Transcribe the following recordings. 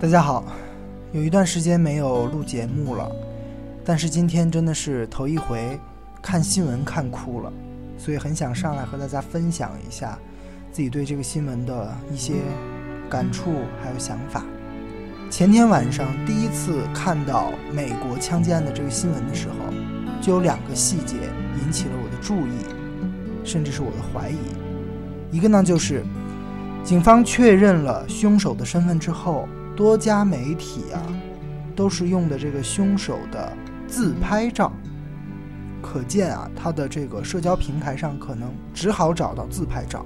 大家好，有一段时间没有录节目了，但是今天真的是头一回看新闻看哭了，所以很想上来和大家分享一下自己对这个新闻的一些感触还有想法。前天晚上第一次看到美国枪击案的这个新闻的时候，就有两个细节引起了我的注意，甚至是我的怀疑。一个呢就是警方确认了凶手的身份之后。多家媒体啊，都是用的这个凶手的自拍照，可见啊，他的这个社交平台上可能只好找到自拍照。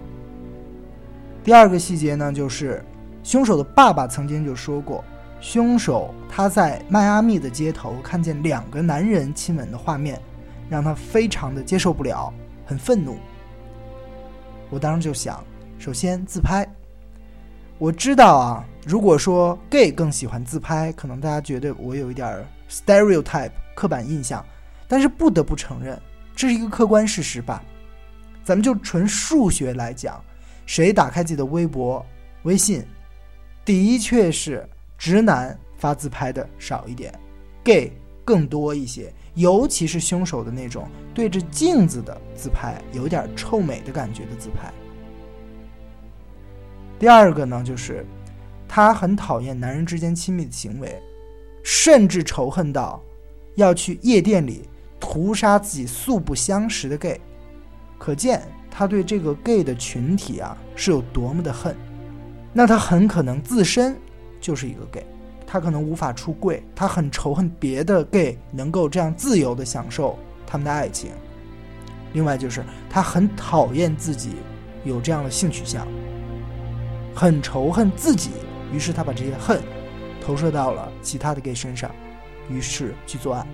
第二个细节呢，就是凶手的爸爸曾经就说过，凶手他在迈阿密的街头看见两个男人亲吻的画面，让他非常的接受不了，很愤怒。我当时就想，首先自拍。我知道啊，如果说 gay 更喜欢自拍，可能大家觉得我有一点 stereotype 刻板印象，但是不得不承认，这是一个客观事实吧。咱们就纯数学来讲，谁打开自己的微博、微信，的确是直男发自拍的少一点，gay 更多一些，尤其是凶手的那种对着镜子的自拍，有点臭美的感觉的自拍。第二个呢，就是他很讨厌男人之间亲密的行为，甚至仇恨到要去夜店里屠杀自己素不相识的 gay，可见他对这个 gay 的群体啊是有多么的恨。那他很可能自身就是一个 gay，他可能无法出柜，他很仇恨别的 gay 能够这样自由的享受他们的爱情。另外就是他很讨厌自己有这样的性取向。很仇恨自己，于是他把这些恨投射到了其他的 gay 身上，于是去作案。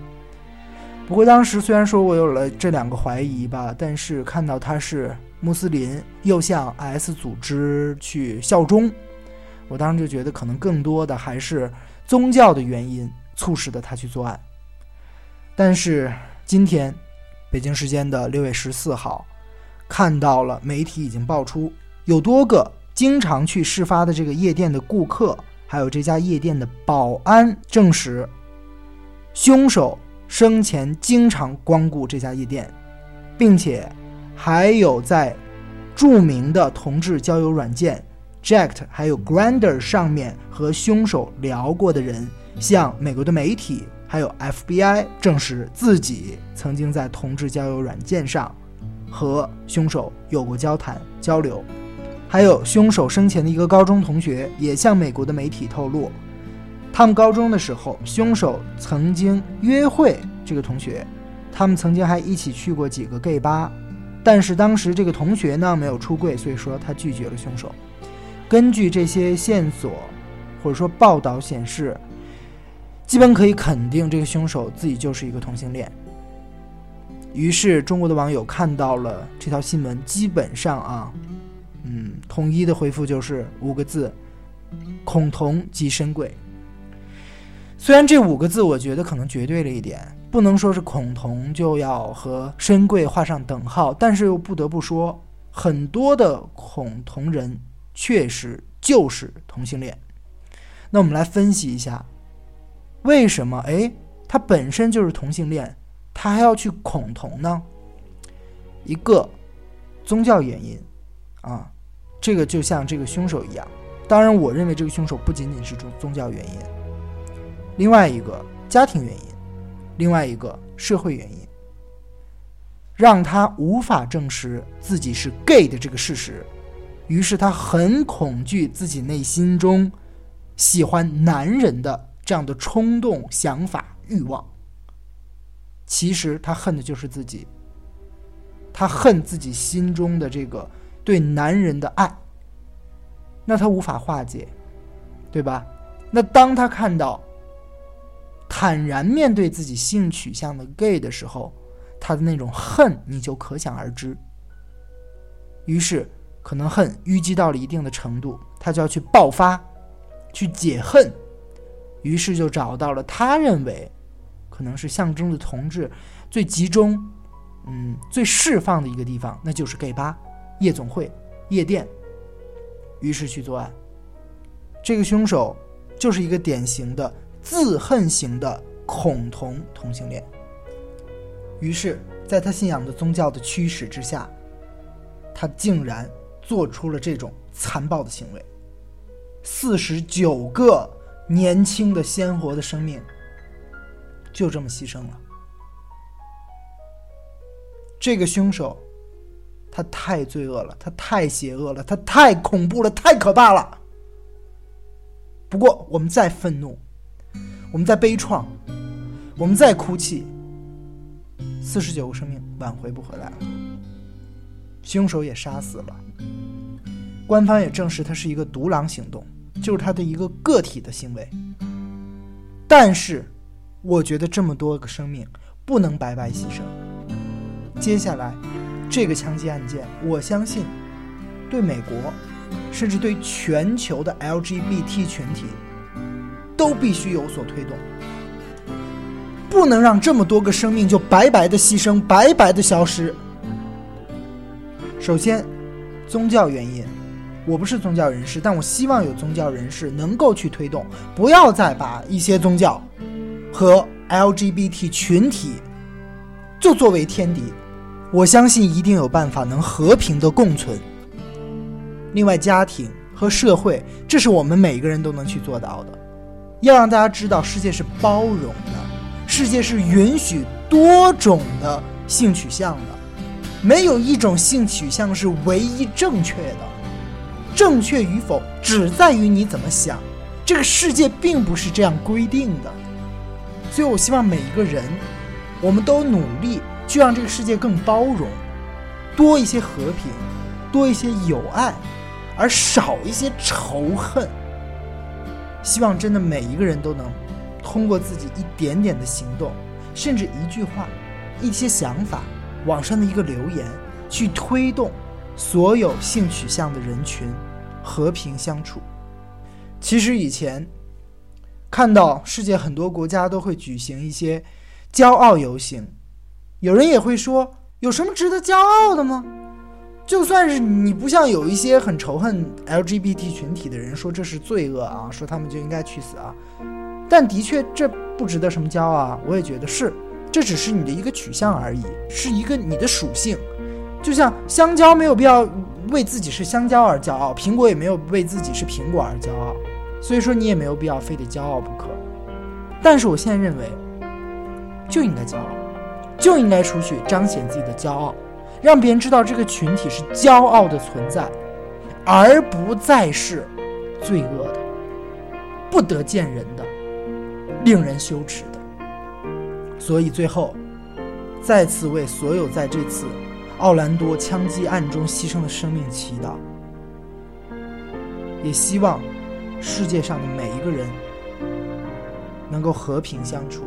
不过当时虽然说我有了这两个怀疑吧，但是看到他是穆斯林，又向 S 组织去效忠，我当时就觉得可能更多的还是宗教的原因促使的他去作案。但是今天，北京时间的六月十四号，看到了媒体已经爆出有多个。经常去事发的这个夜店的顾客，还有这家夜店的保安证实，凶手生前经常光顾这家夜店，并且还有在著名的同志交友软件 Jack 还有 Grander 上面和凶手聊过的人，向美国的媒体还有 FBI 证实自己曾经在同志交友软件上和凶手有过交谈交流。还有凶手生前的一个高中同学也向美国的媒体透露，他们高中的时候，凶手曾经约会这个同学，他们曾经还一起去过几个 gay 吧，但是当时这个同学呢没有出柜，所以说他拒绝了凶手。根据这些线索或者说报道显示，基本可以肯定这个凶手自己就是一个同性恋。于是中国的网友看到了这条新闻，基本上啊。统一的回复就是五个字：恐同即深贵。虽然这五个字我觉得可能绝对了一点，不能说是恐同就要和深贵画上等号，但是又不得不说，很多的恐同人确实就是同性恋。那我们来分析一下，为什么？哎，他本身就是同性恋，他还要去恐同呢？一个宗教原因啊。这个就像这个凶手一样，当然，我认为这个凶手不仅仅是宗宗教原因，另外一个家庭原因，另外一个社会原因，让他无法证实自己是 gay 的这个事实，于是他很恐惧自己内心中喜欢男人的这样的冲动、想法、欲望。其实他恨的就是自己，他恨自己心中的这个。对男人的爱，那他无法化解，对吧？那当他看到坦然面对自己性取向的 gay 的时候，他的那种恨你就可想而知。于是，可能恨淤积到了一定的程度，他就要去爆发，去解恨。于是就找到了他认为可能是象征的同志最集中、嗯最释放的一个地方，那就是 gay 吧。夜总会、夜店，于是去作案。这个凶手就是一个典型的自恨型的恐同同性恋。于是，在他信仰的宗教的驱使之下，他竟然做出了这种残暴的行为。四十九个年轻的鲜活的生命就这么牺牲了。这个凶手，他太罪恶了，他太邪恶了，他太恐怖了，太可怕了。不过，我们再愤怒，我们再悲怆，我们再哭泣，四十九个生命挽回不回来了。凶手也杀死了，官方也证实他是一个独狼行动，就是他的一个个体的行为。但是，我觉得这么多个生命不能白白牺牲。接下来，这个枪击案件，我相信对美国，甚至对全球的 LGBT 群体，都必须有所推动。不能让这么多个生命就白白的牺牲，白白的消失。首先，宗教原因，我不是宗教人士，但我希望有宗教人士能够去推动，不要再把一些宗教和 LGBT 群体就作为天敌。我相信一定有办法能和平的共存。另外，家庭和社会，这是我们每个人都能去做到的。要让大家知道，世界是包容的，世界是允许多种的性取向的，没有一种性取向是唯一正确的。正确与否，只在于你怎么想。这个世界并不是这样规定的。所以我希望每一个人，我们都努力。去让这个世界更包容，多一些和平，多一些友爱，而少一些仇恨。希望真的每一个人都能通过自己一点点的行动，甚至一句话、一些想法、网上的一个留言，去推动所有性取向的人群和平相处。其实以前看到世界很多国家都会举行一些骄傲游行。有人也会说，有什么值得骄傲的吗？就算是你不像有一些很仇恨 LGBT 群体的人说这是罪恶啊，说他们就应该去死啊，但的确这不值得什么骄傲啊。我也觉得是，这只是你的一个取向而已，是一个你的属性。就像香蕉没有必要为自己是香蕉而骄傲，苹果也没有为自己是苹果而骄傲，所以说你也没有必要非得骄傲不可。但是我现在认为，就应该骄傲。就应该出去彰显自己的骄傲，让别人知道这个群体是骄傲的存在，而不再是罪恶的、不得见人的、令人羞耻的。所以最后，再次为所有在这次奥兰多枪击案中牺牲的生命祈祷，也希望世界上的每一个人能够和平相处。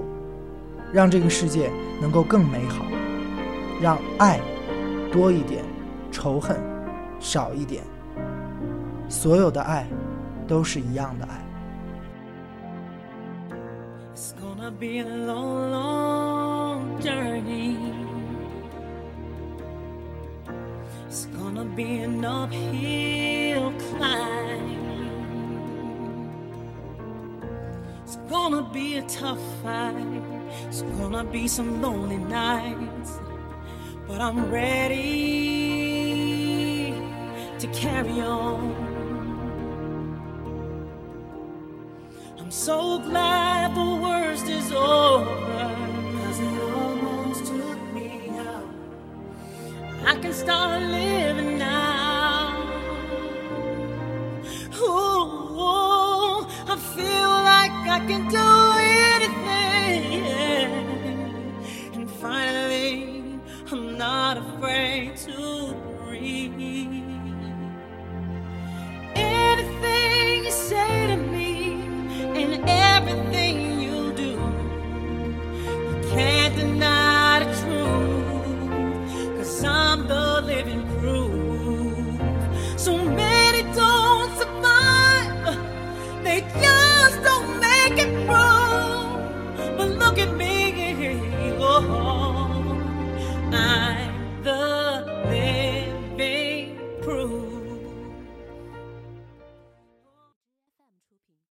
让这个世界能够更美好，让爱多一点，仇恨少一点。所有的爱都是一样的爱。gonna be a tough fight. It's gonna be some lonely nights. But I'm ready to carry on. I'm so glad the worst is over. Cause it almost took me out. I can start living not afraid to breathe.